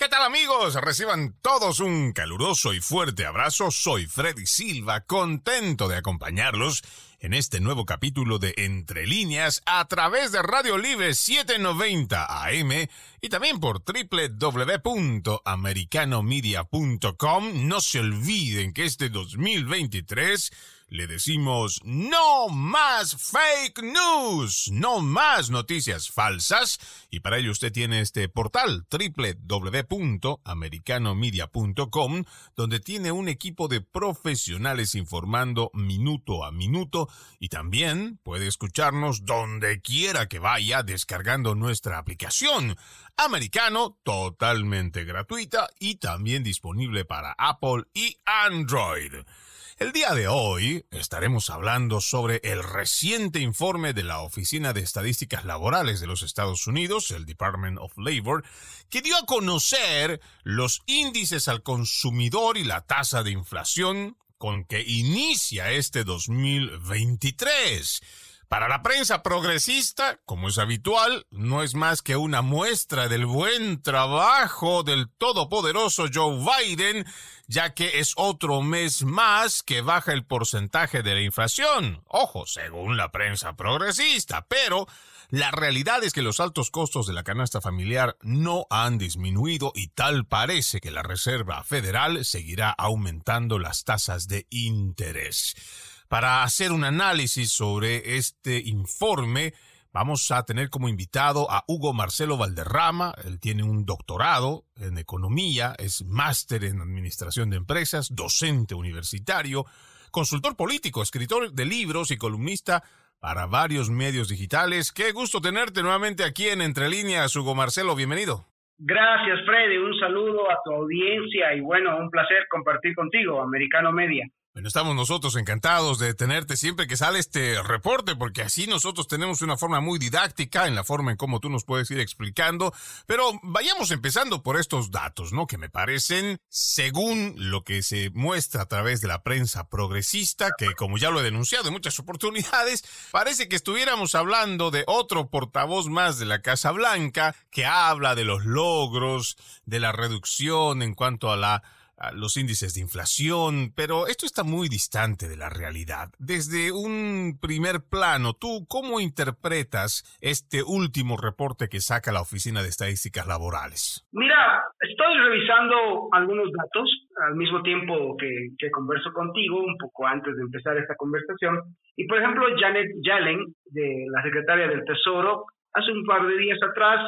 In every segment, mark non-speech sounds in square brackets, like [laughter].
¿Qué tal amigos? Reciban todos un caluroso y fuerte abrazo. Soy Freddy Silva, contento de acompañarlos en este nuevo capítulo de Entre líneas a través de Radio Libre 790 AM y también por www.americanomedia.com. No se olviden que este 2023 le decimos no más fake news, no más noticias falsas. Y para ello usted tiene este portal www.americanomedia.com, donde tiene un equipo de profesionales informando minuto a minuto y también puede escucharnos donde quiera que vaya descargando nuestra aplicación americano totalmente gratuita y también disponible para Apple y Android. El día de hoy estaremos hablando sobre el reciente informe de la Oficina de Estadísticas Laborales de los Estados Unidos, el Department of Labor, que dio a conocer los índices al consumidor y la tasa de inflación con que inicia este 2023. Para la prensa progresista, como es habitual, no es más que una muestra del buen trabajo del todopoderoso Joe Biden, ya que es otro mes más que baja el porcentaje de la inflación. Ojo, según la prensa progresista, pero la realidad es que los altos costos de la canasta familiar no han disminuido y tal parece que la Reserva Federal seguirá aumentando las tasas de interés. Para hacer un análisis sobre este informe, vamos a tener como invitado a Hugo Marcelo Valderrama. Él tiene un doctorado en economía, es máster en administración de empresas, docente universitario, consultor político, escritor de libros y columnista para varios medios digitales. Qué gusto tenerte nuevamente aquí en Entre Líneas, Hugo Marcelo, bienvenido. Gracias, Freddy. Un saludo a tu audiencia y bueno, un placer compartir contigo, Americano Media. Bueno, estamos nosotros encantados de tenerte siempre que sale este reporte, porque así nosotros tenemos una forma muy didáctica en la forma en cómo tú nos puedes ir explicando. Pero vayamos empezando por estos datos, ¿no? Que me parecen, según lo que se muestra a través de la prensa progresista, que como ya lo he denunciado en muchas oportunidades, parece que estuviéramos hablando de otro portavoz más de la Casa Blanca que habla de los logros, de la reducción en cuanto a la los índices de inflación, pero esto está muy distante de la realidad. Desde un primer plano, ¿tú cómo interpretas este último reporte que saca la Oficina de Estadísticas Laborales? Mira, estoy revisando algunos datos al mismo tiempo que, converso contigo, un poco antes de empezar esta conversación. Y por ejemplo, Janet Yellen, de la secretaria del Tesoro, hace un par de días atrás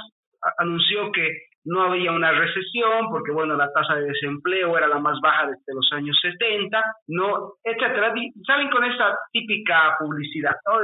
anunció que no había una recesión porque, bueno, la tasa de desempleo era la más baja desde los años 70, no, etcétera. Salen con esa típica publicidad. ¿no?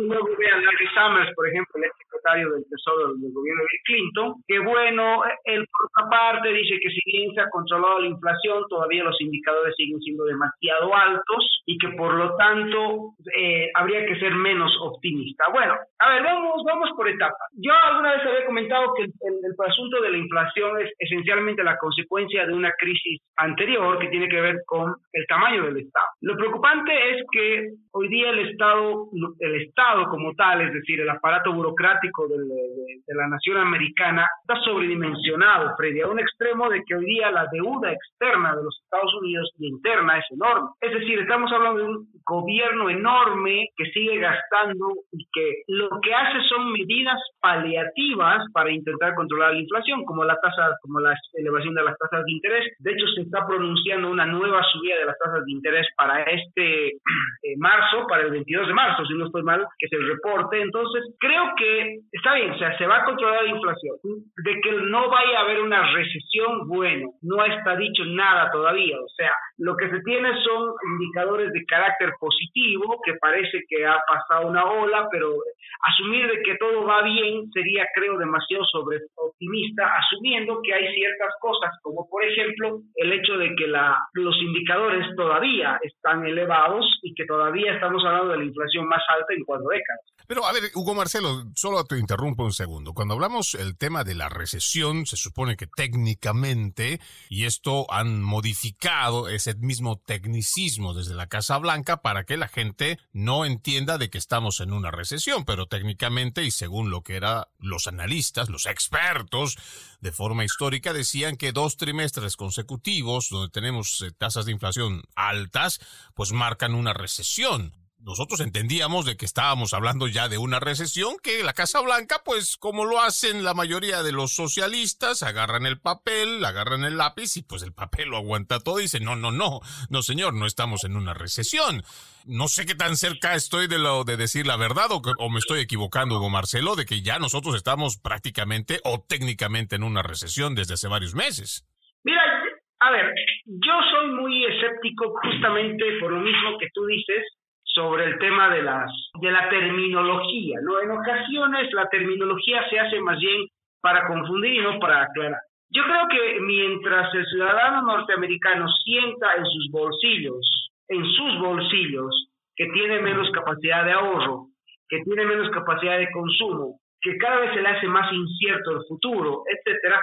luego ve a Larry Summers, por ejemplo, el secretario del Tesoro del gobierno de Clinton, que, bueno, él por otra parte dice que si bien se ha controlado la inflación, todavía los indicadores siguen siendo demasiado altos y que, por lo tanto, eh, habría que ser menos optimista. Bueno, a ver, vamos, vamos por etapas. Yo alguna vez había comentado que el, el, el asunto de la inflación es esencialmente la consecuencia de una crisis anterior que tiene que ver con el tamaño del Estado. Lo preocupante es que hoy día el Estado, el Estado como tal, es decir, el aparato burocrático de, de, la nación americana, está sobredimensionado, Freddy, a un extremo de que hoy día la deuda externa de los Estados Unidos y interna es enorme. Es decir, estamos hablando de un gobierno enorme que sigue gastando y que lo que hace son medidas paliativas para intentar controlar la inflación como la tasa, como la elevación de las tasas de interés. De hecho, se está pronunciando una nueva subida de las tasas de interés para este eh, marzo, para el 22 de marzo, si no estoy mal, que se reporte. Entonces, creo que está bien, o sea, se va a controlar la inflación. De que no vaya a haber una recesión, bueno, no está dicho nada todavía. O sea, lo que se tiene son indicadores de carácter positivo, que parece que ha pasado una ola, pero asumir de que todo va bien sería, creo, demasiado sobre optimista asumiendo que hay ciertas cosas, como por ejemplo el hecho de que la, los indicadores todavía están elevados y que todavía estamos hablando de la inflación más alta en cuatro décadas. Pero a ver, Hugo Marcelo, solo te interrumpo un segundo. Cuando hablamos el tema de la recesión, se supone que técnicamente, y esto han modificado ese mismo tecnicismo desde la Casa Blanca para que la gente no entienda de que estamos en una recesión, pero técnicamente y según lo que eran los analistas, los expertos, de forma histórica decían que dos trimestres consecutivos donde tenemos eh, tasas de inflación altas, pues marcan una recesión nosotros entendíamos de que estábamos hablando ya de una recesión que la Casa Blanca, pues como lo hacen la mayoría de los socialistas, agarran el papel, agarran el lápiz y pues el papel lo aguanta todo y dicen, no, no, no, no señor, no estamos en una recesión. No sé qué tan cerca estoy de lo de decir la verdad o, o me estoy equivocando, Hugo Marcelo, de que ya nosotros estamos prácticamente o técnicamente en una recesión desde hace varios meses. Mira, a ver, yo soy muy escéptico justamente por lo mismo que tú dices, sobre el tema de las de la terminología, ¿no? En ocasiones la terminología se hace más bien para confundir y no para aclarar. Yo creo que mientras el ciudadano norteamericano sienta en sus bolsillos, en sus bolsillos, que tiene menos capacidad de ahorro, que tiene menos capacidad de consumo, que cada vez se le hace más incierto el futuro, etcétera,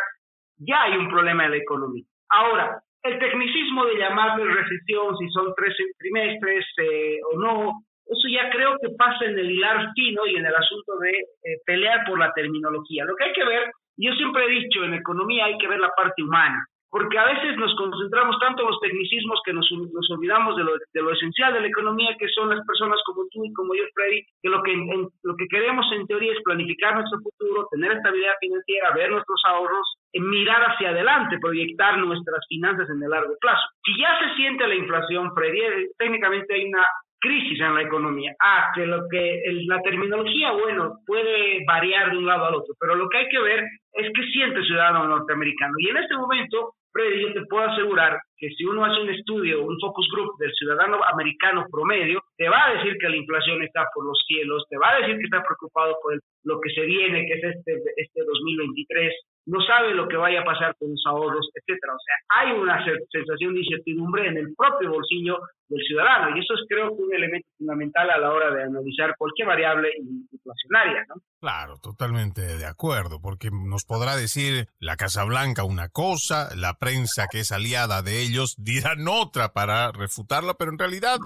ya hay un problema en la economía. Ahora, el tecnicismo de llamarle recesión, si son tres trimestres eh, o no, eso ya creo que pasa en el hilar fino y en el asunto de eh, pelear por la terminología. Lo que hay que ver, yo siempre he dicho, en economía hay que ver la parte humana porque a veces nos concentramos tanto en los tecnicismos que nos, nos olvidamos de lo, de lo, esencial de la economía, que son las personas como tú y como yo, Freddy, que lo que, lo que queremos en teoría es planificar nuestro futuro, tener estabilidad financiera, ver nuestros ahorros, mirar hacia adelante, proyectar nuestras finanzas en el largo plazo. Si ya se siente la inflación, Freddy, eh, técnicamente hay una crisis en la economía. Ah, que lo que la terminología, bueno, puede variar de un lado al otro, pero lo que hay que ver es qué siente el ciudadano norteamericano. Y en este momento, Freddy, yo te puedo asegurar que si uno hace un estudio, un focus group del ciudadano americano promedio, te va a decir que la inflación está por los cielos, te va a decir que está preocupado por lo que se viene, que es este, este 2023, no sabe lo que vaya a pasar con los ahorros, etcétera. O sea, hay una sensación de incertidumbre en el propio bolsillo del ciudadano y eso es creo un elemento fundamental a la hora de analizar cualquier variable inflacionaria. Claro, totalmente de acuerdo, porque nos podrá decir la Casa Blanca una cosa, la prensa que es aliada de ellos dirán otra para refutarla, pero en realidad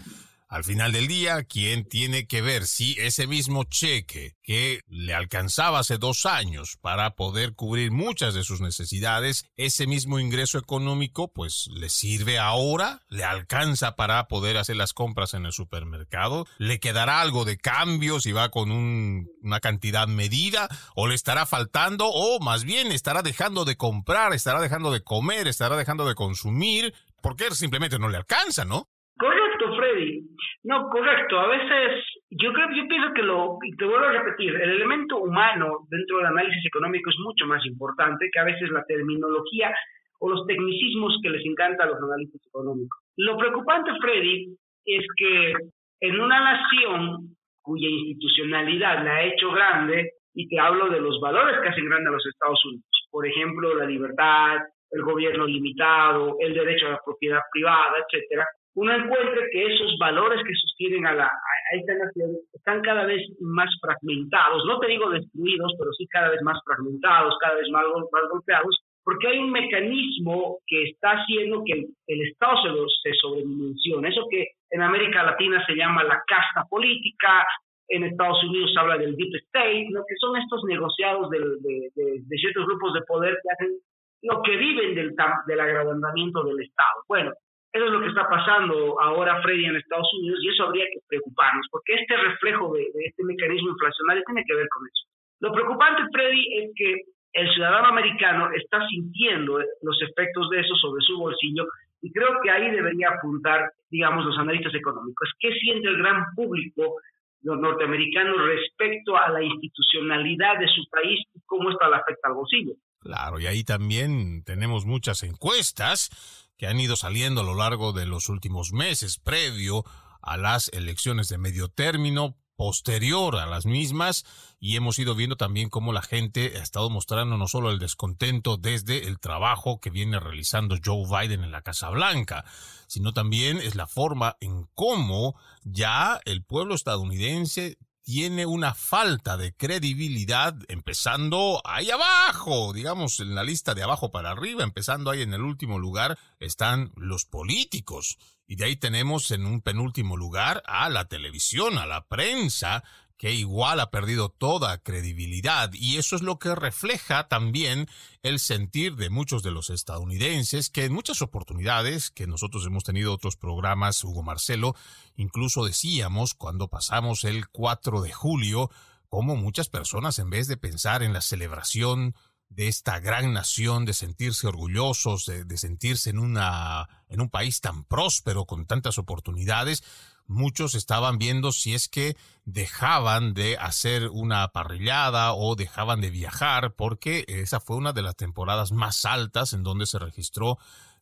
al final del día, ¿quién tiene que ver si ese mismo cheque que le alcanzaba hace dos años para poder cubrir muchas de sus necesidades, ese mismo ingreso económico, pues le sirve ahora, le alcanza para poder hacer las compras en el supermercado, le quedará algo de cambio si va con una cantidad medida, o le estará faltando, o más bien estará dejando de comprar, estará dejando de comer, estará dejando de consumir, porque simplemente no le alcanza, ¿no? Correcto, Freddy. No, correcto. A veces yo creo, yo pienso que lo, y te vuelvo a repetir, el elemento humano dentro del análisis económico es mucho más importante que a veces la terminología o los tecnicismos que les encanta a los analistas económicos. Lo preocupante, Freddy, es que en una nación cuya institucionalidad la ha hecho grande, y te hablo de los valores que hacen grande a los Estados Unidos, por ejemplo, la libertad, el gobierno limitado, el derecho a la propiedad privada, etcétera, uno encuentra que esos valores que sostienen a, la, a esta nación están cada vez más fragmentados, no te digo destruidos, pero sí cada vez más fragmentados, cada vez más, más golpeados, porque hay un mecanismo que está haciendo que el, Estado se, se sobredimensione. Eso que en América Latina se llama la casta política, en Estados Unidos se habla del deep state, lo que son estos negociados de, de, de, ciertos grupos de poder que hacen lo que viven del, del agrandamiento del Estado. Bueno, eso es lo que está pasando ahora, Freddy, en Estados Unidos, y eso habría que preocuparnos, porque este reflejo de, este mecanismo inflacionario tiene que ver con eso. Lo preocupante, Freddy, es que el ciudadano americano está sintiendo los efectos de eso sobre su bolsillo y creo que ahí debería apuntar, digamos, los analistas económicos. ¿Qué siente el gran público, los norteamericanos, respecto a la institucionalidad de su país y cómo esto le afecta al bolsillo? Claro, y ahí también tenemos muchas encuestas que han ido saliendo a lo largo de los últimos meses previo a las elecciones de medio término, posterior a las mismas, y hemos ido viendo también cómo la gente ha estado mostrando no solo el descontento desde el trabajo que viene realizando Joe Biden en la Casa Blanca, sino también es la forma en cómo ya el pueblo estadounidense tiene una falta de credibilidad empezando ahí abajo, digamos en la lista de abajo para arriba, empezando ahí en el último lugar están los políticos. Y de ahí tenemos en un penúltimo lugar a la televisión, a la prensa, que igual ha perdido toda credibilidad y eso es lo que refleja también el sentir de muchos de los estadounidenses que en muchas oportunidades que nosotros hemos tenido otros programas, Hugo Marcelo, incluso decíamos cuando pasamos el 4 de julio, como muchas personas en vez de pensar en la celebración de esta gran nación, de sentirse orgullosos, de, de sentirse en, una, en un país tan próspero, con tantas oportunidades, muchos estaban viendo si es que dejaban de hacer una parrillada o dejaban de viajar, porque esa fue una de las temporadas más altas en donde se registró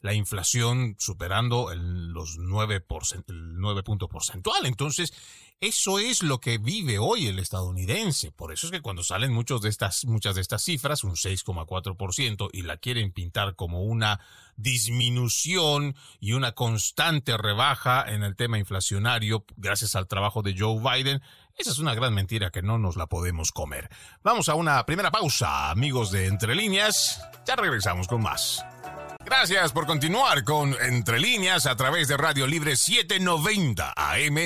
la inflación superando el, los 9%, el 9 punto porcentual. Entonces, eso es lo que vive hoy el estadounidense. Por eso es que cuando salen muchos de estas, muchas de estas cifras, un 6,4%, y la quieren pintar como una disminución y una constante rebaja en el tema inflacionario gracias al trabajo de Joe Biden, esa es una gran mentira que no nos la podemos comer. Vamos a una primera pausa, amigos de Entre Líneas. Ya regresamos con más. Gracias por continuar con Entre Líneas a través de Radio Libre 790 AM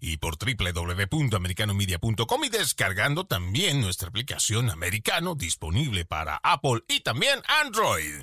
y por www.americanomedia.com y descargando también nuestra aplicación americano disponible para Apple y también Android.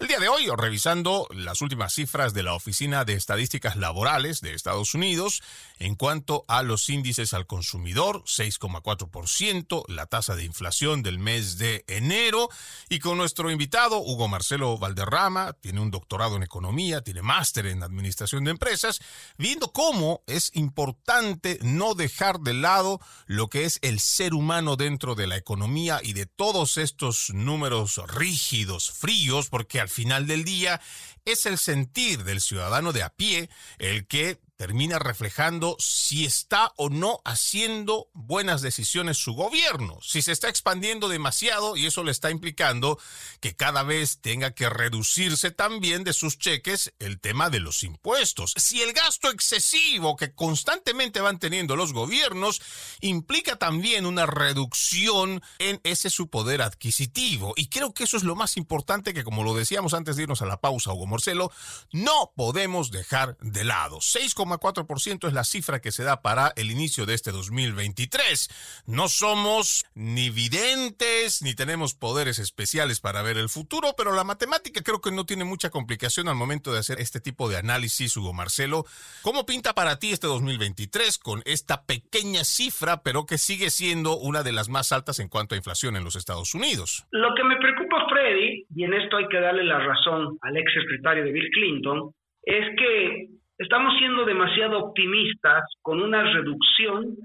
El día de hoy, revisando las últimas cifras de la Oficina de Estadísticas Laborales de Estados Unidos en cuanto a los índices al consumidor, 6,4%, la tasa de inflación del mes de enero y con nuestro invitado Hugo Marcelo Valderrama, tiene un doctorado en economía, tiene máster en administración de empresas, viendo cómo es importante no dejar de lado lo que es el ser humano dentro de la economía y de todos estos números rígidos, fríos, porque al final del día es el sentir del ciudadano de a pie el que termina reflejando si está o no haciendo buenas decisiones su gobierno, si se está expandiendo demasiado y eso le está implicando que cada vez tenga que reducirse también de sus cheques el tema de los impuestos. Si el gasto excesivo que constantemente van teniendo los gobiernos implica también una reducción en ese su poder adquisitivo. Y creo que eso es lo más importante que como lo decíamos antes de irnos a la pausa, Hugo Morcelo, no podemos dejar de lado. 6,4% es la cifra que se da para el inicio de este 2023. No somos ni videntes ni tenemos poderes especiales para ver el futuro, pero la matemática creo que no tiene mucha complicación al momento de hacer este tipo de análisis, Hugo Marcelo. ¿Cómo pinta para ti este 2023 con esta pequeña cifra, pero que sigue siendo una de las más altas en cuanto a inflación en los Estados Unidos? Lo que me preocupa, Freddy, y en esto hay que darle la razón al ex secretario de Bill Clinton, es que estamos siendo demasiado optimistas con una reducción,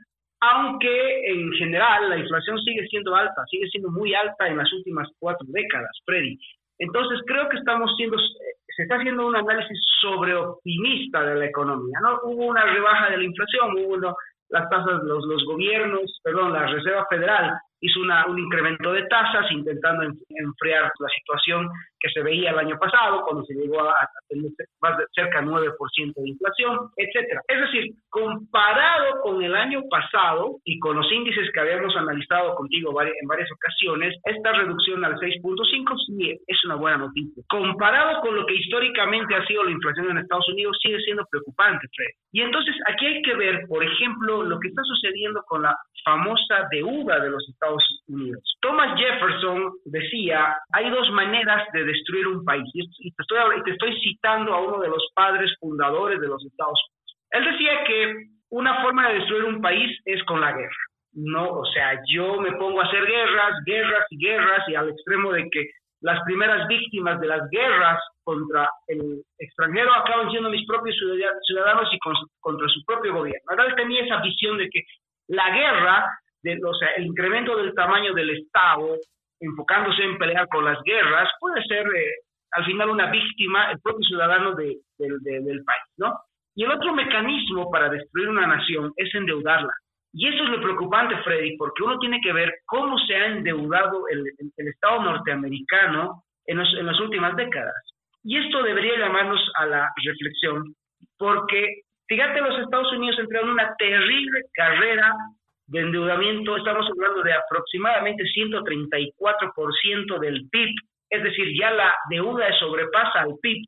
aunque en general la inflación sigue siendo alta, sigue siendo muy alta en las últimas cuatro décadas, Freddy. Entonces creo que estamos siendo, se está haciendo un análisis sobre optimista de la economía, ¿no? Hubo una rebaja de la inflación, hubo las tasas, los, los gobiernos, perdón, la Reserva Federal hizo una, un incremento de tasas intentando enfriar la situación que se veía el año pasado, cuando se llegó a, tener más de cerca del 9% de inflación, etcétera. Es decir, comparado con el año pasado y con los índices que habíamos analizado contigo en varias ocasiones, esta reducción al 6.5 sí es una buena noticia. Comparado con lo que históricamente ha sido la inflación en Estados Unidos, sigue siendo preocupante, Fred. Y entonces aquí hay que ver, por ejemplo, lo que está sucediendo con la famosa deuda de los Estados Unidos. Thomas Jefferson decía, hay dos maneras de destruir un país. Y te estoy, te estoy citando a uno de los padres fundadores de los Estados Unidos. Él decía que una forma de destruir un país es con la guerra. No, o sea, yo me pongo a hacer guerras, guerras y guerras y al extremo de que las primeras víctimas de las guerras contra el extranjero acaban siendo mis propios ciudadanos y contra su propio gobierno. Ahora él tenía esa visión de que la guerra, de, o sea, el incremento del tamaño del Estado, enfocándose en pelear con las guerras, puede ser eh, al final una víctima, el propio ciudadano de, del país, ¿no? Y el otro mecanismo para destruir una nación es endeudarla. Y eso es lo preocupante, Freddy, porque uno tiene que ver cómo se ha endeudado el, el Estado norteamericano en, en las últimas décadas. Y esto debería llamarnos a la reflexión, porque fíjate, los Estados Unidos entraron en una terrible carrera de endeudamiento, estamos hablando de aproximadamente 134% del PIB, es decir, ya la deuda sobrepasa al PIB,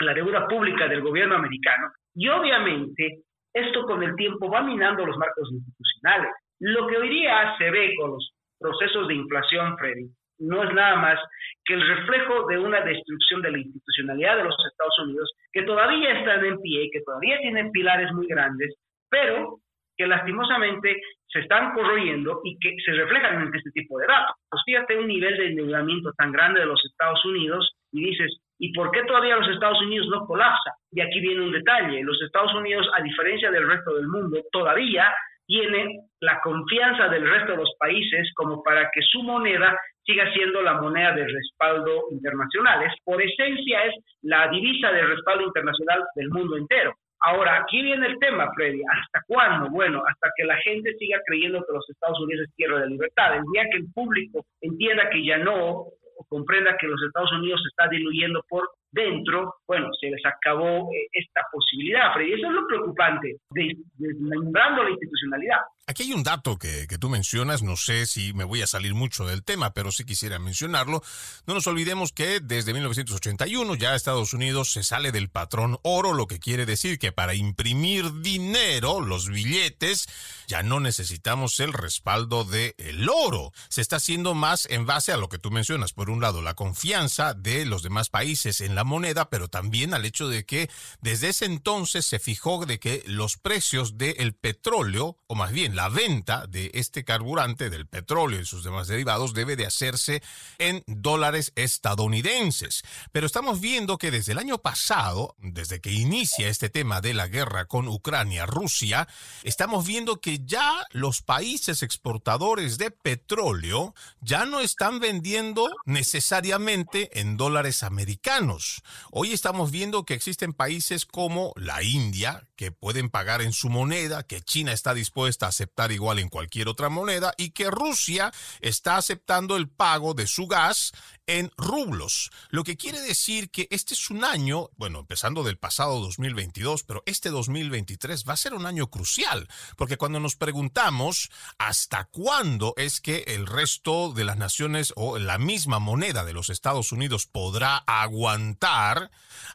la deuda pública del gobierno americano. Y obviamente esto con el tiempo va minando los marcos institucionales. Lo que hoy día se ve con los procesos de inflación, Freddy, no es nada más que el reflejo de una destrucción de la institucionalidad de los Estados Unidos, que todavía están en pie, que todavía tienen pilares muy grandes, pero que lastimosamente se están corroyendo y que se reflejan en este tipo de datos. Pues fíjate un nivel de endeudamiento tan grande de los Estados Unidos y dices, ¿y por qué todavía los Estados Unidos no colapsa? Y aquí viene un detalle, los Estados Unidos, a diferencia del resto del mundo, todavía tiene la confianza del resto de los países como para que su moneda siga siendo la moneda de respaldo internacional. Es, por esencia es la divisa de respaldo internacional del mundo entero. Ahora, aquí viene el tema, Freddy. ¿Hasta cuándo? Bueno, hasta que la gente siga creyendo que los Estados Unidos es tierra de libertad. El día que el público entienda que ya no, o comprenda que los Estados Unidos se está diluyendo por dentro, bueno, se les acabó eh, esta posibilidad, Freddy. Eso es lo preocupante, desmembrando la institucionalidad. Aquí hay un dato que, que, tú mencionas, no sé si me voy a salir mucho del tema, pero sí quisiera mencionarlo. No nos olvidemos que desde 1981 ya Estados Unidos se sale del patrón oro, lo que quiere decir que para imprimir dinero, los billetes, ya no necesitamos el respaldo del el oro. Se está haciendo más en base a lo que tú mencionas. Por un lado, la confianza de los demás países en la moneda, pero también al hecho de que desde ese entonces se fijó de que los precios del petróleo, o más bien la venta de este carburante, del petróleo y sus demás derivados, debe de hacerse en dólares estadounidenses. Pero estamos viendo que desde el año pasado, desde que inicia este tema de la guerra con Ucrania, Rusia, estamos viendo que ya los países exportadores de petróleo ya no están vendiendo necesariamente en dólares americanos. Hoy estamos viendo que existen países como la India, que pueden pagar en su moneda, que China está dispuesta a aceptar igual en cualquier otra moneda y que Rusia está aceptando el pago de su gas en rublos. Lo que quiere decir que este es un año, bueno, empezando del pasado 2022, pero este 2023 va a ser un año crucial, porque cuando nos preguntamos hasta cuándo es que el resto de las naciones o la misma moneda de los Estados Unidos podrá aguantar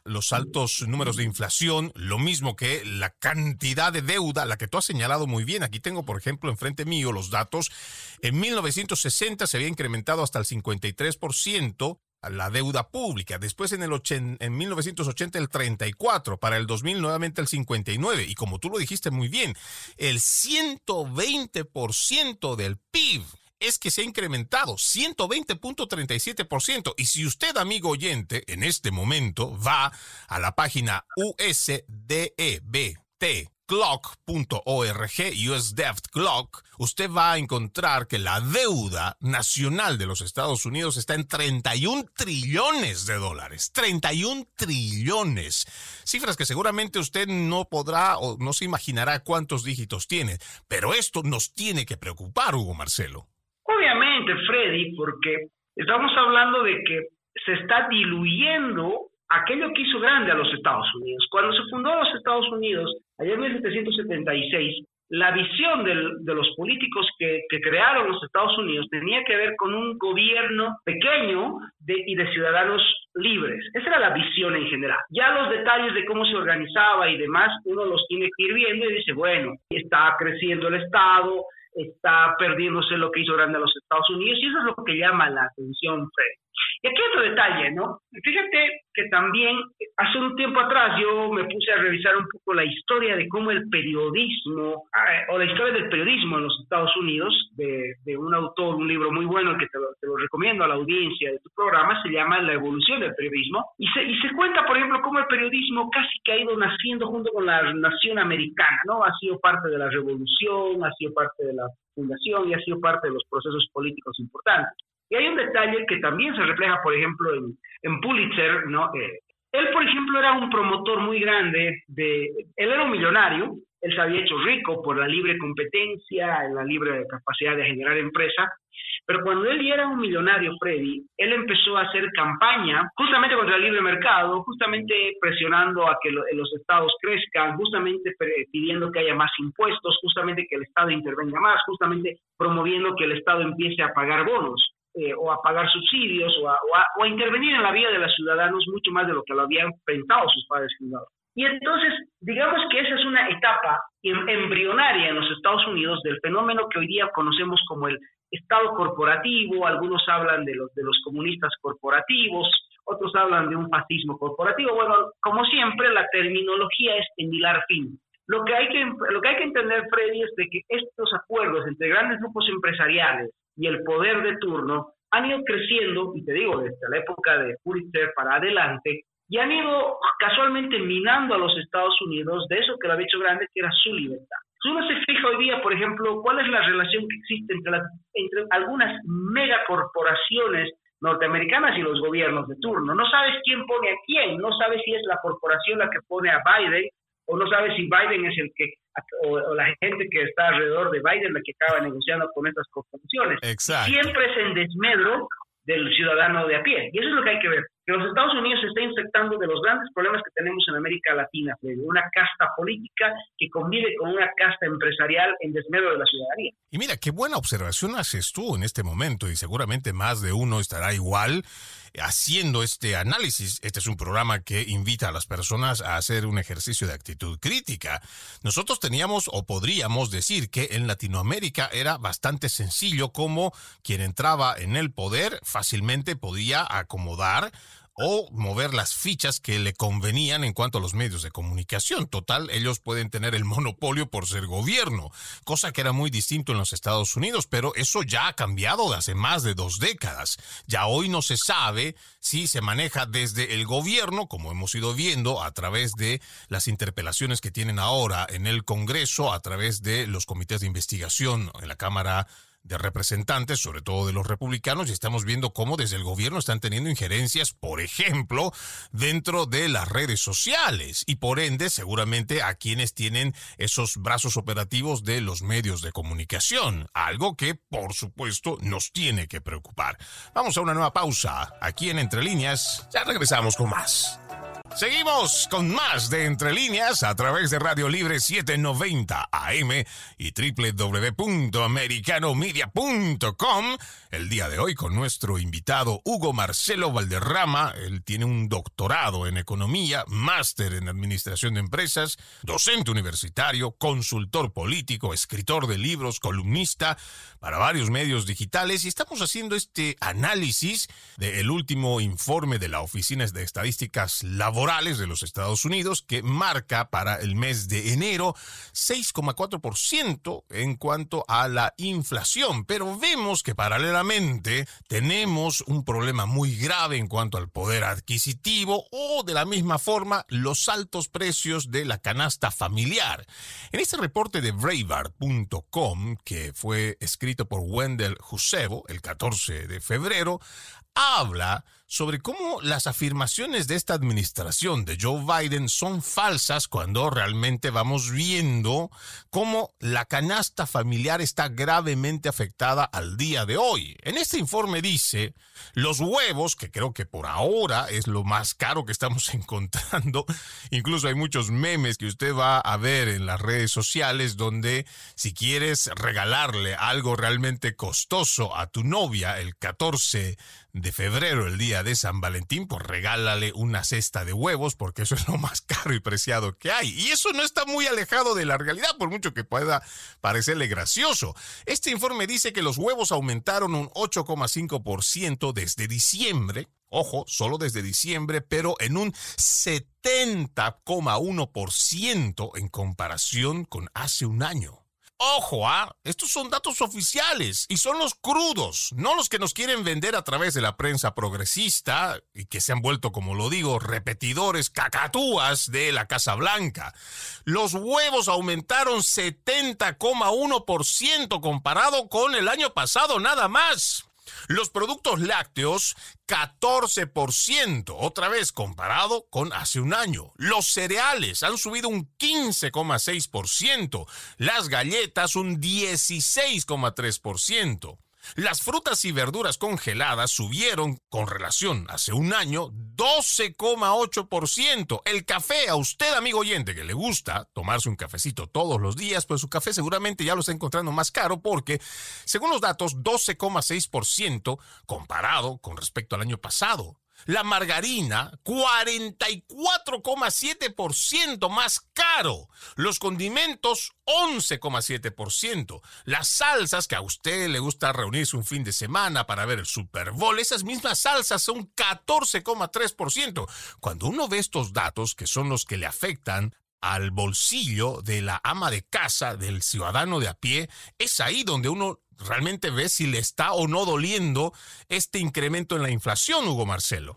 los altos números de inflación, lo mismo que la cantidad de deuda, la que tú has señalado muy bien. Aquí tengo, por ejemplo, enfrente mío los datos. En 1960 se había incrementado hasta el 53% la deuda pública, después en el en 1980 el 34, para el 2000 nuevamente el 59 y como tú lo dijiste muy bien, el 120% del PIB es que se ha incrementado 120.37%. Y si usted, amigo oyente, en este momento va a la página usdebtclock.org, USDEFT Clock, usted va a encontrar que la deuda nacional de los Estados Unidos está en 31 trillones de dólares. 31 trillones. Cifras que seguramente usted no podrá o no se imaginará cuántos dígitos tiene. Pero esto nos tiene que preocupar, Hugo Marcelo. Obviamente, Freddy, porque estamos hablando de que se está diluyendo aquello que hizo grande a los Estados Unidos. Cuando se fundó los Estados Unidos, allá en 1776, la visión de los políticos que, crearon los Estados Unidos tenía que ver con un gobierno pequeño y de ciudadanos libres. Esa era la visión en general. Ya los detalles de cómo se organizaba y demás, uno los tiene que ir viendo y dice, bueno, está creciendo el Estado, está perdiéndose lo que hizo grande a los Estados Unidos y eso es lo que llama la atención, Fred. Y aquí otro detalle, ¿no? Fíjate que también hace un tiempo atrás yo me puse a revisar un poco la historia de cómo el periodismo, eh, o la historia del periodismo en los Estados Unidos, de, de un autor, un libro muy bueno que te lo, te lo, recomiendo a la audiencia de tu programa, se llama La evolución del periodismo, y se, y se cuenta, por ejemplo, cómo el periodismo casi que ha ido naciendo junto con la nación americana, ¿no? Ha sido parte de la revolución, ha sido parte de la fundación y ha sido parte de los procesos políticos importantes. Y hay un detalle que también se refleja, por ejemplo, en, en Pulitzer, ¿no? Eh, él, por ejemplo, era un promotor muy grande de, él era un millonario él se había hecho rico por la libre competencia, la libre capacidad de generar empresa, pero cuando él ya era un millonario, Freddy, él empezó a hacer campaña justamente contra el libre mercado, justamente presionando a que los estados crezcan, justamente pidiendo que haya más impuestos, justamente que el Estado intervenga más, justamente promoviendo que el Estado empiece a pagar bonos. Eh, o a pagar subsidios o a, intervenir en la vida de los ciudadanos mucho más de lo que lo habían pensado sus padres fundadores. Y entonces, digamos que esa es una etapa em, embrionaria en los Estados Unidos del fenómeno que hoy día conocemos como el Estado corporativo, algunos hablan de los, de los comunistas corporativos, otros hablan de un fascismo corporativo. Bueno, como siempre, la terminología es endilar fin. Lo que hay que, lo que, hay que entender, Freddy, es de que estos acuerdos entre grandes grupos empresariales y el poder de turno han ido creciendo, y te digo, desde la época de Pulitzer para adelante, y han ido casualmente minando a los Estados Unidos de eso que lo había hecho grande, que era su libertad. Si uno se fija hoy día, por ejemplo, cuál es la relación que existe entre, las, entre algunas megacorporaciones norteamericanas y los gobiernos de turno. No sabes quién pone a quién, no sabes si es la corporación la que pone a Biden o no sabes si Biden es el que, o, la gente que está alrededor de Biden la que acaba negociando con estas corporaciones. Siempre es en desmedro del ciudadano de a pie. Y eso es lo que hay que ver que los Estados Unidos se está infectando de los grandes problemas que tenemos en América Latina, de una casta política que convive con una casta empresarial en desmedro de la ciudadanía. Y mira, qué buena observación haces tú en este momento y seguramente más de uno estará igual haciendo este análisis. Este es un programa que invita a las personas a hacer un ejercicio de actitud crítica. Nosotros teníamos o podríamos decir que en Latinoamérica era bastante sencillo como quien entraba en el poder fácilmente podía acomodar o mover las fichas que le convenían en cuanto a los medios de comunicación. Total, ellos pueden tener el monopolio por ser gobierno, cosa que era muy distinto en los Estados Unidos, pero eso ya ha cambiado de hace más de dos décadas. Ya hoy no se sabe si se maneja desde el gobierno, como hemos ido viendo a través de las interpelaciones que tienen ahora en el Congreso, a través de los comités de investigación en la Cámara de representantes, sobre todo de los republicanos, y estamos viendo cómo desde el gobierno están teniendo injerencias, por ejemplo, dentro de las redes sociales y por ende seguramente a quienes tienen esos brazos operativos de los medios de comunicación, algo que por supuesto nos tiene que preocupar. Vamos a una nueva pausa aquí en Entre Líneas, ya regresamos con más. Seguimos con más de Entre Líneas a través de Radio Libre 790 AM y www.americanomedia.com. El día de hoy con nuestro invitado Hugo Marcelo Valderrama. Él tiene un doctorado en economía, máster en administración de empresas, docente universitario, consultor político, escritor de libros, columnista para varios medios digitales y estamos haciendo este análisis del último informe de la Oficina de Estadísticas Laborales de los Estados Unidos que marca para el mes de enero 6,4% en cuanto a la inflación. Pero vemos que paralelamente tenemos un problema muy grave en cuanto al poder adquisitivo o de la misma forma los altos precios de la canasta familiar. En este reporte de Breitbart.com que fue escrito por Wendell Jusebo el 14 de febrero, habla sobre cómo las afirmaciones de esta administración de Joe Biden son falsas cuando realmente vamos viendo cómo la canasta familiar está gravemente afectada al día de hoy. En este informe dice, los huevos, que creo que por ahora es lo más caro que estamos [laughs] encontrando, incluso hay muchos memes que usted va a ver en las redes sociales donde si quieres regalarle algo realmente costoso a tu novia el 14 de febrero, el día de San Valentín, pues regálale una cesta de huevos, porque eso es lo más caro y preciado que hay. Y eso no está muy alejado de la realidad, por mucho que pueda parecerle gracioso. Este informe dice que los huevos aumentaron un 8,5% desde diciembre. Ojo, solo desde diciembre, pero en un 70,1% en comparación con hace un año. Ojo, ¿ah? Estos son datos oficiales y son los crudos, no los que nos quieren vender a través de la prensa progresista y que se han vuelto, como lo digo, repetidores cacatúas de la Casa Blanca. Los huevos aumentaron 70,1% comparado con el año pasado, nada más. Los productos lácteos, 14%, otra vez comparado con hace un año. Los cereales han subido un 15,6%. Las galletas un 16,3%. Las frutas y verduras congeladas subieron con relación hace un año 12,8%. El café, a usted amigo oyente que le gusta tomarse un cafecito todos los días, pues su café seguramente ya lo está encontrando más caro porque, según los datos, 12,6% comparado con respecto al año pasado. La margarina, 44,7% más caro. Los condimentos, 11,7%. Las salsas, que a usted le gusta reunirse un fin de semana para ver el Super Bowl, esas mismas salsas son 14,3%. Cuando uno ve estos datos, que son los que le afectan al bolsillo de la ama de casa, del ciudadano de a pie, es ahí donde uno realmente ve si le está o no doliendo este incremento en la inflación, Hugo Marcelo.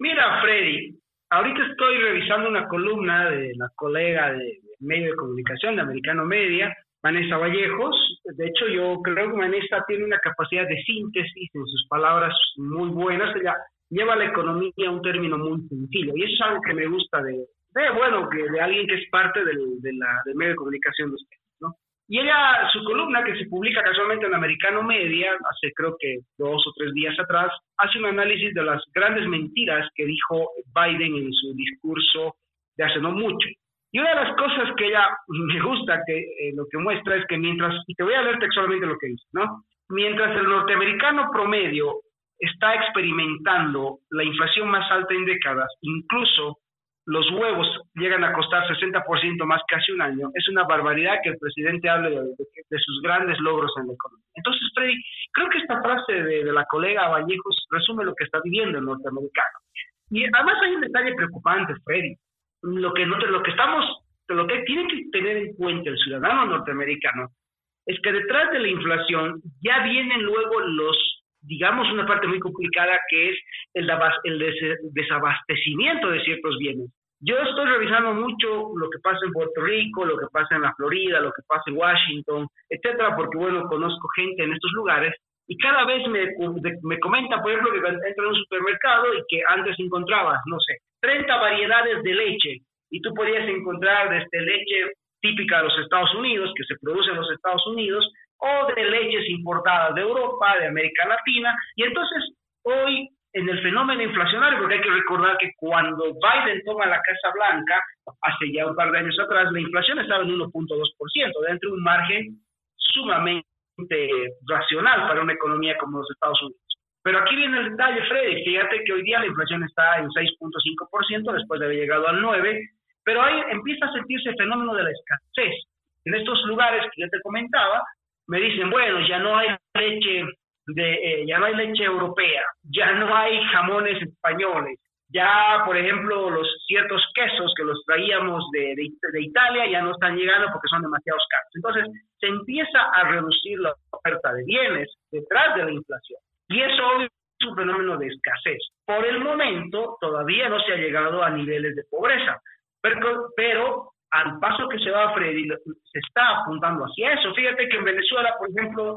Mira, Freddy, ahorita estoy revisando una columna de la colega de medio de comunicación de Americano Media, Vanessa Vallejos. De hecho, yo creo que Vanessa tiene una capacidad de síntesis en sus palabras muy buenas. Ella lleva la economía a un término muy sencillo y eso es algo que me gusta de, bueno, que de alguien que es parte del, de la, del medio de comunicación de ustedes, ¿no? Y ella, su columna que se publica casualmente en Americano Media, hace creo que dos o tres días atrás, hace un análisis de las grandes mentiras que dijo Biden en su discurso de hace no mucho. Y una de las cosas que ella me gusta, que eh, lo que muestra es que mientras, y te voy a leer textualmente lo que dice, ¿no? Mientras el norteamericano promedio está experimentando la inflación más alta en décadas, incluso los huevos llegan a costar 60% más que hace un año, es una barbaridad que el presidente hable de, sus grandes logros en la economía. Entonces, Freddy, creo que esta frase de, la colega Vallejos resume lo que está viviendo el norteamericano. Y además hay un detalle preocupante, Freddy. Lo que, lo que estamos, lo que tiene que tener en cuenta el ciudadano norteamericano es que detrás de la inflación ya vienen luego los digamos, una parte muy complicada que es el, desabastecimiento de ciertos bienes. Yo estoy revisando mucho lo que pasa en Puerto Rico, lo que pasa en la Florida, lo que pasa en Washington, etcétera, porque, bueno, conozco gente en estos lugares y cada vez me, me comenta, por ejemplo, que entra en un supermercado y que antes encontrabas, no sé, 30 variedades de leche y tú podías encontrar desde leche típica de los Estados Unidos, que se produce en los Estados Unidos, o de leches importadas de Europa, de América Latina. Y entonces hoy en el fenómeno inflacionario, porque hay que recordar que cuando Biden toma la Casa Blanca, hace ya un par de años atrás, la inflación estaba en 1.2%, dentro de un margen sumamente racional para una economía como los Estados Unidos. Pero aquí viene el detalle, Freddy. Fíjate que hoy día la inflación está en 6.5% después de haber llegado al 9%, pero ahí empieza a sentirse el fenómeno de la escasez. En estos lugares que yo te comentaba, me dicen, bueno, ya no hay leche de, eh, ya no hay leche europea, ya no hay jamones españoles, ya, por ejemplo, los ciertos quesos que los traíamos de, de, Italia ya no están llegando porque son demasiados caros. Entonces, se empieza a reducir la oferta de bienes detrás de la inflación. Y eso es un fenómeno de escasez. Por el momento, todavía no se ha llegado a niveles de pobreza, pero, pero al paso que se va Freddy, se está apuntando hacia eso. Fíjate que en Venezuela, por ejemplo,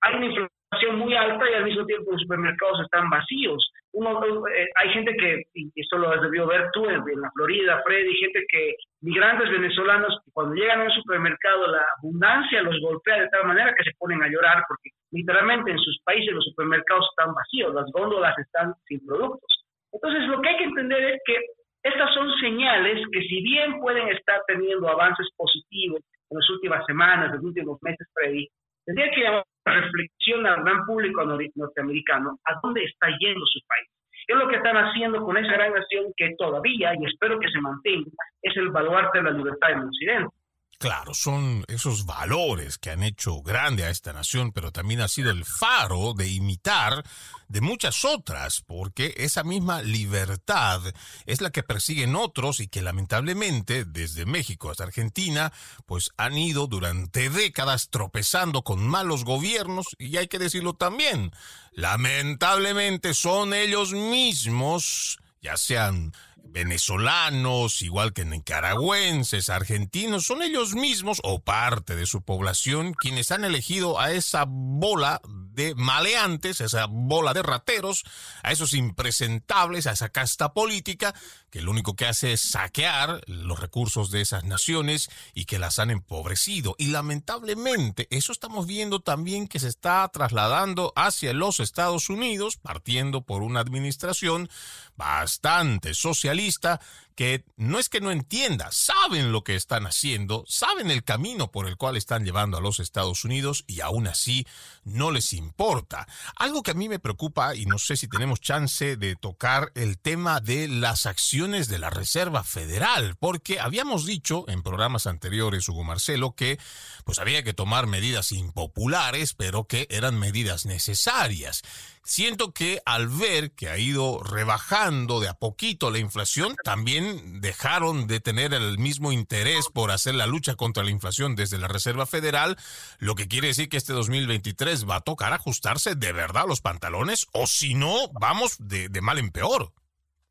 hay una inflación muy alta y al mismo tiempo los supermercados están vacíos. Uno, eh, hay gente que, y esto lo has debido ver tú en, la Florida, Freddy, gente que, migrantes venezolanos, cuando llegan a un supermercado, la abundancia los golpea de tal manera que se ponen a llorar porque literalmente en sus países los supermercados están vacíos, las góndolas están sin productos. Entonces, lo que hay que entender es que estas son señales que si bien pueden estar teniendo avances positivos en las últimas semanas, en los últimos meses, Freddy, tendría que llamar a reflexión al gran público norteamericano a dónde está yendo su país. ¿Qué es lo que están haciendo con esa gran nación que todavía, y espero que se mantenga, es el baluarte de la libertad en Occidente? Claro, son esos valores que han hecho grande a esta nación, pero también ha sido el faro de imitar de muchas otras, porque esa misma libertad es la que persiguen otros y que lamentablemente desde México hasta Argentina, pues han ido durante décadas tropezando con malos gobiernos y hay que decirlo también, lamentablemente son ellos mismos ya sean venezolanos, igual que nicaragüenses, argentinos, son ellos mismos o parte de su población quienes han elegido a esa bola de maleantes, a esa bola de rateros, a esos impresentables, a esa casta política que lo único que hace es saquear los recursos de esas naciones y que las han empobrecido. Y lamentablemente eso estamos viendo también que se está trasladando hacia los Estados Unidos, partiendo por una administración bastante socialista que no es que no entienda, saben lo que están haciendo, saben el camino por el cual están llevando a los Estados Unidos y aún así no les importa. Algo que a mí me preocupa y no sé si tenemos chance de tocar el tema de las acciones de la Reserva Federal, porque habíamos dicho en programas anteriores, Hugo Marcelo, que pues había que tomar medidas impopulares, pero que eran medidas necesarias. Siento que al ver que ha ido rebajando de a poquito la inflación, también dejaron de tener el mismo interés por hacer la lucha contra la inflación desde la Reserva Federal, lo que quiere decir que este 2023 va a tocar ajustarse de verdad los pantalones o si no, vamos de, mal en peor.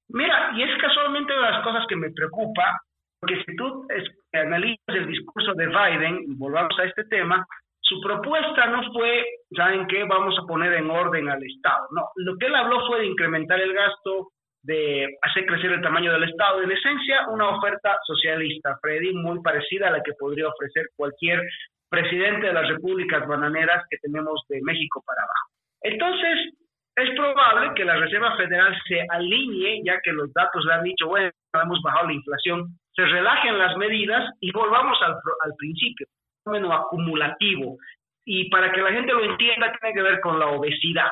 Mira, y es casualmente una de las cosas que me preocupa, porque si tú analizas el discurso de Biden, y volvamos a este tema, su propuesta no fue, ¿saben qué? Vamos a poner en orden al Estado. No, lo que él habló fue de incrementar el gasto, de hacer crecer el tamaño del Estado. En esencia, una oferta socialista, Freddy, muy parecida a la que podría ofrecer cualquier presidente de las repúblicas bananeras que tenemos de México para abajo. Entonces, es probable que la Reserva Federal se alinee, ya que los datos le han dicho, bueno, hemos bajado la inflación, se relajen las medidas y volvamos al, al principio fenómeno acumulativo. Y para que la gente lo entienda, tiene que ver con la obesidad.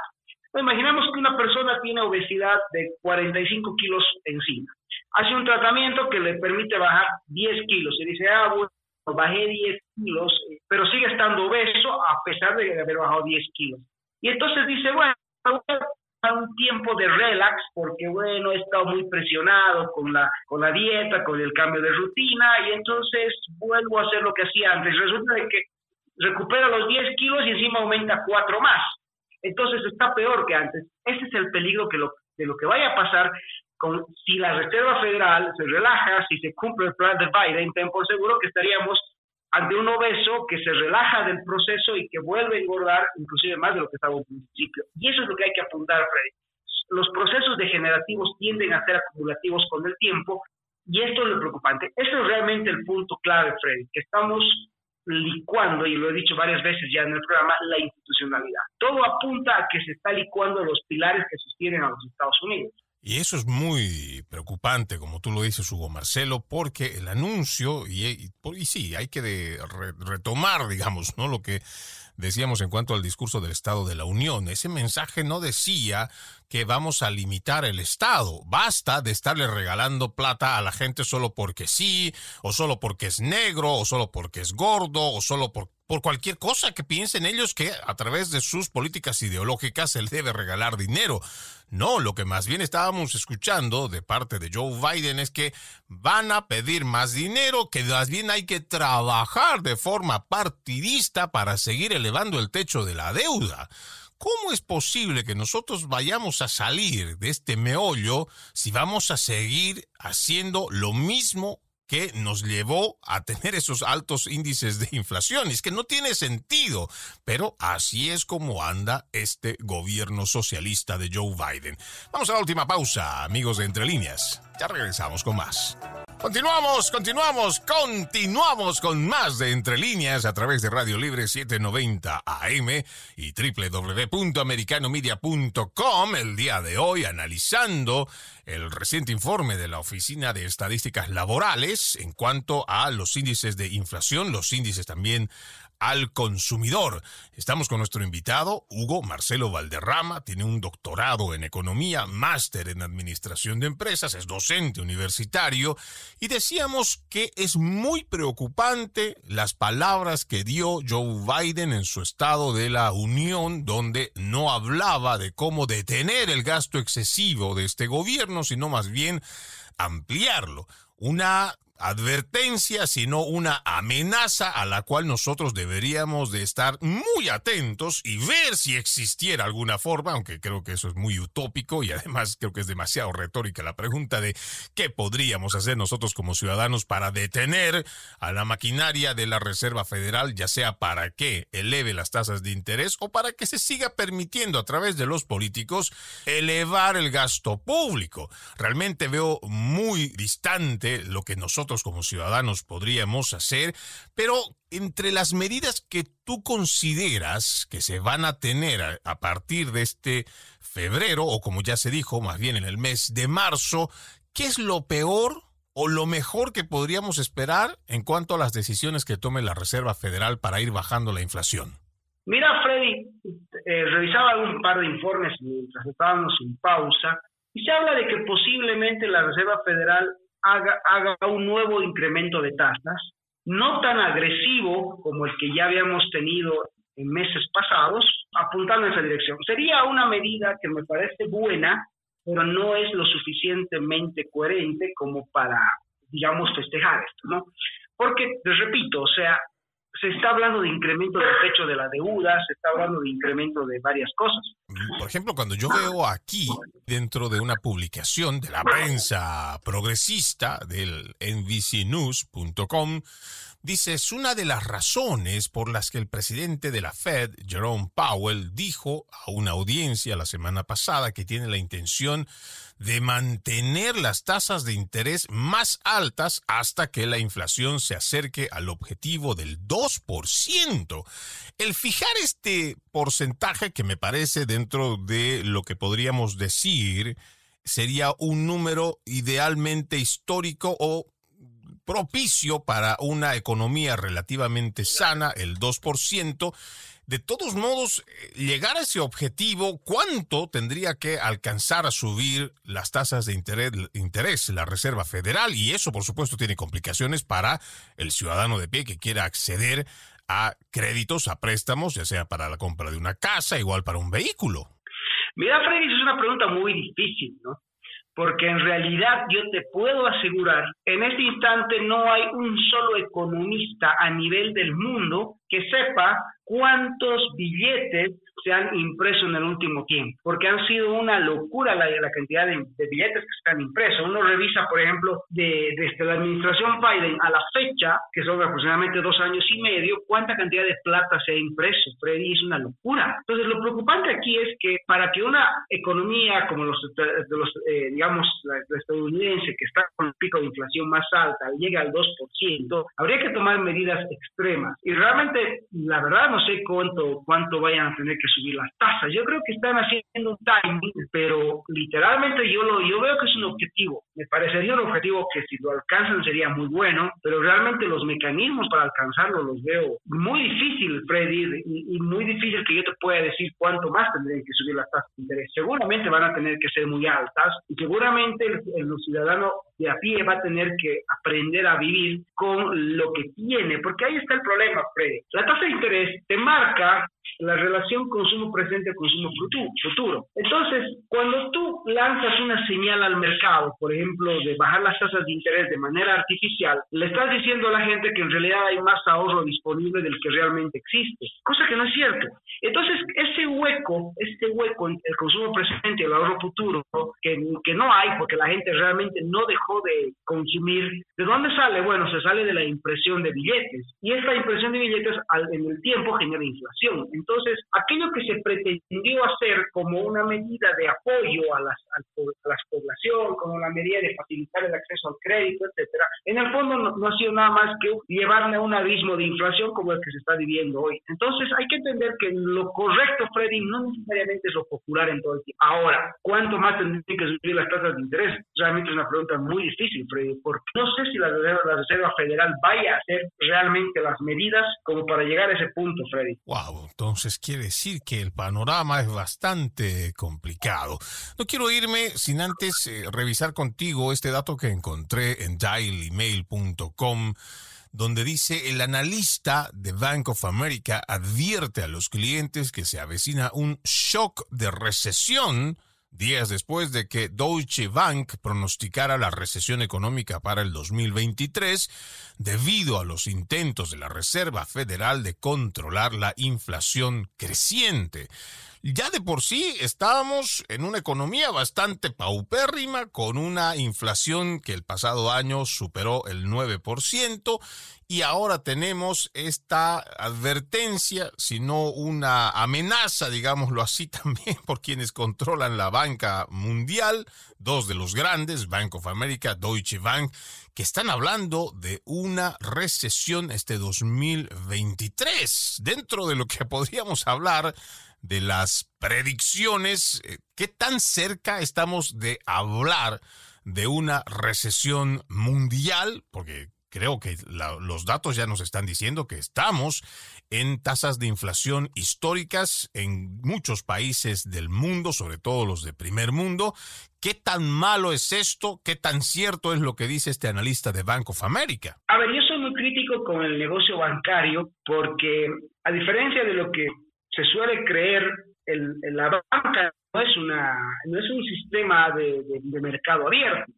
Imaginemos que una persona tiene obesidad de 45 kilos encima. Hace un tratamiento que le permite bajar 10 kilos. Y dice, ah, bueno, bajé 10 kilos, pero sigue estando obeso a pesar de haber bajado 10 kilos. Y entonces dice, bueno, un tiempo de relax porque bueno he estado muy presionado con la con la dieta con el cambio de rutina y entonces vuelvo a hacer lo que hacía antes resulta de que recupera los 10 kilos y encima aumenta 4 más entonces está peor que antes ese es el peligro que lo, de lo que vaya a pasar con, si la Reserva Federal se relaja si se cumple el plan de Biden ten por seguro que estaríamos ante un obeso que se relaja del proceso y que vuelve a engordar inclusive más de lo que estaba al principio. Y eso es lo que hay que apuntar, Freddy. Los procesos degenerativos tienden a ser acumulativos con el tiempo y esto es lo preocupante. Eso es realmente el punto clave, Freddy, que estamos licuando, y lo he dicho varias veces ya en el programa, la institucionalidad. Todo apunta a que se está licuando los pilares que sostienen a los Estados Unidos. Y eso es muy preocupante, como tú lo dices, Hugo Marcelo, porque el anuncio, y, y, sí, hay que retomar, digamos, ¿no? Lo que decíamos en cuanto al discurso del Estado de la Unión. Ese mensaje no decía que vamos a limitar el Estado. Basta de estarle regalando plata a la gente solo porque sí, o solo porque es negro, o solo porque es gordo, o solo por, cualquier cosa que piensen ellos que a través de sus políticas ideológicas se les debe regalar dinero. No, lo que más bien estábamos escuchando de parte de Joe Biden es que van a pedir más dinero, que más bien hay que trabajar de forma partidista para seguir elevando el techo de la deuda. ¿Cómo es posible que nosotros vayamos a salir de este meollo si vamos a seguir haciendo lo mismo que nos llevó a tener esos altos índices de inflación. Es que no tiene sentido, pero así es como anda este gobierno socialista de Joe Biden. Vamos a la última pausa, amigos de Entre Líneas. Ya regresamos con más. Continuamos, continuamos, continuamos con más de Entre Líneas a través de Radio Libre 790 AM y www.americanomedia.com. El día de hoy analizando el reciente informe de la Oficina de Estadísticas Laborales en cuanto a los índices de inflación, los índices también al consumidor. Estamos con nuestro invitado, Hugo Marcelo Valderrama, tiene un doctorado en economía, máster en administración de empresas, es docente universitario y decíamos que es muy preocupante las palabras que dio Joe Biden en su estado de la Unión, donde no hablaba de cómo detener el gasto excesivo de este gobierno, sino más bien ampliarlo. Una advertencia, sino una amenaza a la cual nosotros deberíamos de estar muy atentos y ver si existiera alguna forma, aunque creo que eso es muy utópico y además creo que es demasiado retórica la pregunta de qué podríamos hacer nosotros como ciudadanos para detener a la maquinaria de la Reserva Federal, ya sea para que eleve las tasas de interés o para que se siga permitiendo a través de los políticos elevar el gasto público. Realmente veo muy distante lo que nosotros como ciudadanos podríamos hacer, pero entre las medidas que tú consideras que se van a tener a, partir de este febrero, o como ya se dijo, más bien en el mes de marzo, ¿qué es lo peor o lo mejor que podríamos esperar en cuanto a las decisiones que tome la Reserva Federal para ir bajando la inflación? Mira, Freddy, eh, revisaba un par de informes mientras estábamos en pausa y se habla de que posiblemente la Reserva Federal haga, haga un nuevo incremento de tasas, no tan agresivo como el que ya habíamos tenido en meses pasados, apuntando en esa dirección. Sería una medida que me parece buena, pero no es lo suficientemente coherente como para, digamos, festejar esto, ¿no? Porque, les repito, o sea, se está hablando de incremento del techo de la deuda, se está hablando de incremento de varias cosas. Por ejemplo, cuando yo veo aquí, dentro de una publicación de la prensa progresista del NBCnews.com, Dice, es una de las razones por las que el presidente de la Fed, Jerome Powell, dijo a una audiencia la semana pasada que tiene la intención de mantener las tasas de interés más altas hasta que la inflación se acerque al objetivo del 2%. El fijar este porcentaje que me parece dentro de lo que podríamos decir sería un número idealmente histórico o propicio para una economía relativamente sana, el 2%. De todos modos, eh, llegar a ese objetivo, ¿cuánto tendría que alcanzar a subir las tasas de interés, interés, la Reserva Federal? Y eso, por supuesto, tiene complicaciones para el ciudadano de pie que quiera acceder a créditos, a préstamos, ya sea para la compra de una casa, igual para un vehículo. Mira, Freddy, es una pregunta muy difícil, ¿no? porque en realidad yo te puedo asegurar, en este instante no hay un solo economista a nivel del mundo que sepa cuántos billetes se han impreso en el último tiempo, porque han sido una locura la, la cantidad de, billetes que se han impreso. Uno revisa, por ejemplo, de, desde la administración Biden a la fecha, que son aproximadamente dos años y medio, cuánta cantidad de plata se ha impreso. Freddy, es una locura. Entonces, lo preocupante aquí es que para que una economía como los, de los eh, digamos, la, estadounidense, que está con el pico de inflación más alta, llegue al 2%, habría que tomar medidas extremas. Y realmente, la verdad, no sé cuánto, cuánto vayan a tener que subir las tasas. Yo creo que están haciendo un timing, pero literalmente yo lo yo veo que es un objetivo. Me parecería un objetivo que si lo alcanzan sería muy bueno, pero realmente los mecanismos para alcanzarlo los veo muy difícil, Freddy, y, muy difícil que yo te pueda decir cuánto más tendrían que subir las tasas de interés. Seguramente van a tener que ser muy altas y seguramente el, el ciudadano de a pie va a tener que aprender a vivir con lo que tiene, porque ahí está el problema, Freddy. La tasa de interés te marca la relación consumo presente consumo futuro. Entonces, cuando lanzas una señal al mercado, por ejemplo, de bajar las tasas de interés de manera artificial, le estás diciendo a la gente que en realidad hay más ahorro disponible del que realmente existe, cosa que no es cierto. Entonces, ese hueco, ese hueco en el consumo presente y el ahorro futuro, que, que no hay porque la gente realmente no dejó de consumir, ¿de dónde sale? Bueno, se sale de la impresión de billetes y esta impresión de billetes en el tiempo genera inflación. Entonces, aquello que se pretendió hacer como una medida de apoyo a, las, a, la población, como una medida de facilitar el acceso al crédito, etcétera, en el fondo no, ha sido nada más que llevarle a un abismo de inflación como el que se está viviendo hoy. Entonces, hay que entender que lo correcto, Freddy, no necesariamente es lo popular en todo el tiempo. Ahora, ¿cuánto más tendrían que subir las tasas de interés? Realmente es una pregunta muy difícil, Freddy, porque no sé si la la Reserva Federal vaya a hacer realmente las medidas como para llegar a ese punto, Freddy. Wow, entonces quiere decir que el panorama es bastante complicado. No quiero sin antes eh, revisar contigo este dato que encontré en dailymail.com donde dice el analista de Bank of America advierte a los clientes que se avecina un shock de recesión días después de que Deutsche Bank pronosticara la recesión económica para el 2023 debido a los intentos de la Reserva Federal de controlar la inflación creciente. Ya de por sí estábamos en una economía bastante paupérrima, con una inflación que el pasado año superó el 9%, y ahora tenemos esta advertencia, si no una amenaza, digámoslo así [laughs] también, por quienes controlan la banca mundial, dos de los grandes, Bank of America, Deutsche Bank, que están hablando de una recesión este 2023, dentro de lo que podríamos hablar de las predicciones, eh, ¿qué tan cerca estamos de hablar de una recesión mundial? Porque creo que los datos ya nos están diciendo que estamos en tasas de inflación históricas en muchos países del mundo, sobre todo los de primer mundo. ¿Qué tan malo es esto? ¿Qué tan cierto es lo que dice este analista de Bank of America? A ver, yo soy muy crítico con el negocio bancario porque a diferencia de lo que se suele creer el, la banca no es una no es un sistema de, mercado abierto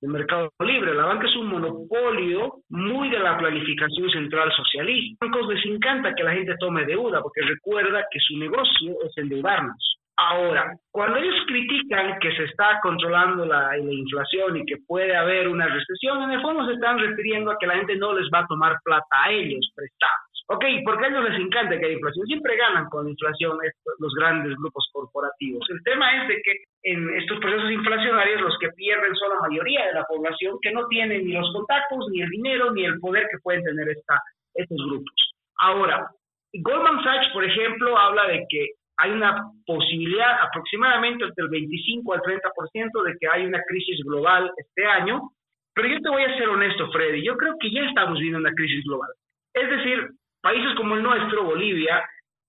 de mercado libre. La banca es un monopolio muy de la planificación central socialista. Los bancos les encanta que la gente tome deuda porque recuerda que su negocio es endeudarnos Ahora, cuando ellos critican que se está controlando la, la, inflación y que puede haber una recesión, en el fondo se están refiriendo a que la gente no les va a tomar plata a ellos prestados. Ok, porque a ellos les encanta que haya inflación. Siempre ganan con inflación los grandes grupos corporativos. El tema es de que en estos procesos inflacionarios los que pierden son la mayoría de la población que no tienen ni los contactos, ni el dinero, ni el poder que pueden tener esta, estos grupos. Ahora, Goldman Sachs, por ejemplo, habla de que hay una posibilidad aproximadamente entre el 25 al 30% de que hay una crisis global este año. Pero yo te voy a ser honesto, Freddy, yo creo que ya estamos viviendo una crisis global. Es decir, Países como el nuestro, Bolivia,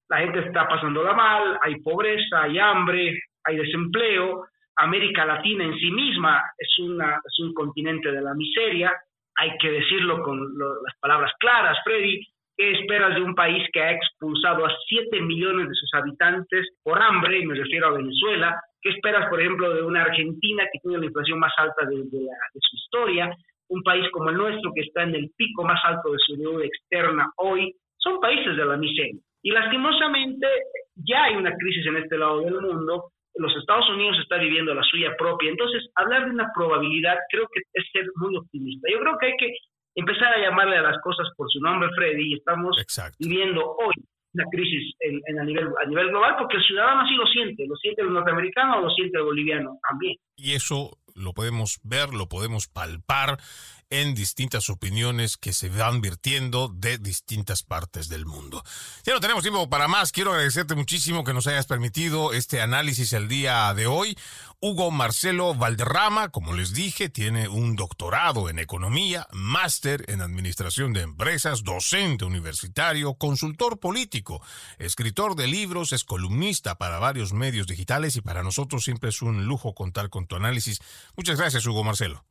la gente está pasándola mal, hay pobreza, hay hambre, hay desempleo. América Latina en sí misma es, una, es un continente de la miseria, hay que decirlo con las palabras claras, Freddy. ¿Qué esperas de un país que ha expulsado a 7 millones de sus habitantes por hambre? Y me refiero a Venezuela. ¿Qué esperas, por ejemplo, de una Argentina que tiene la inflación más alta de, de, de su historia? Un país como el nuestro que está en el pico más alto de su deuda externa hoy son países de la miseria. Y lastimosamente ya hay una crisis en este lado del mundo, los Estados Unidos está viviendo la suya propia, entonces hablar de una probabilidad creo que es ser muy optimista. Yo creo que hay que empezar a llamarle a las cosas por su nombre, Freddy, y estamos viviendo hoy una crisis en, a, nivel, a nivel global porque el ciudadano así lo siente, lo siente el norteamericano o lo siente el boliviano también. Y eso lo podemos ver, lo podemos palpar en distintas opiniones que se van virtiendo de distintas partes del mundo. Ya no tenemos tiempo para más. Quiero agradecerte muchísimo que nos hayas permitido este análisis el día de hoy. Hugo Marcelo Valderrama, como les dije, tiene un doctorado en economía, máster en administración de empresas, docente universitario, consultor político, escritor de libros, es columnista para varios medios digitales y para nosotros siempre es un lujo contar con tu análisis. Muchas gracias, Hugo Marcelo.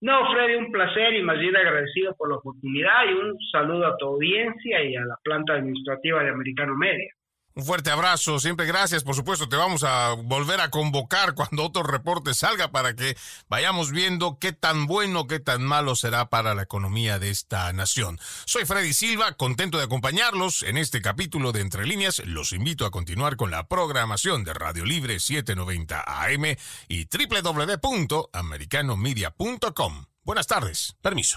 No, Freddy, un placer y más bien agradecido por la oportunidad y un saludo a tu audiencia y a la planta administrativa de Americano Media. Un fuerte abrazo, siempre gracias. Por supuesto, te vamos a volver a convocar cuando otro reporte salga para que vayamos viendo qué tan bueno, qué tan malo será para la economía de esta nación. Soy Freddy Silva, contento de acompañarlos en este capítulo de Entre Líneas. Los invito a continuar con la programación de Radio Libre 790 AM y www.americanomedia.com. Buenas tardes. Permiso.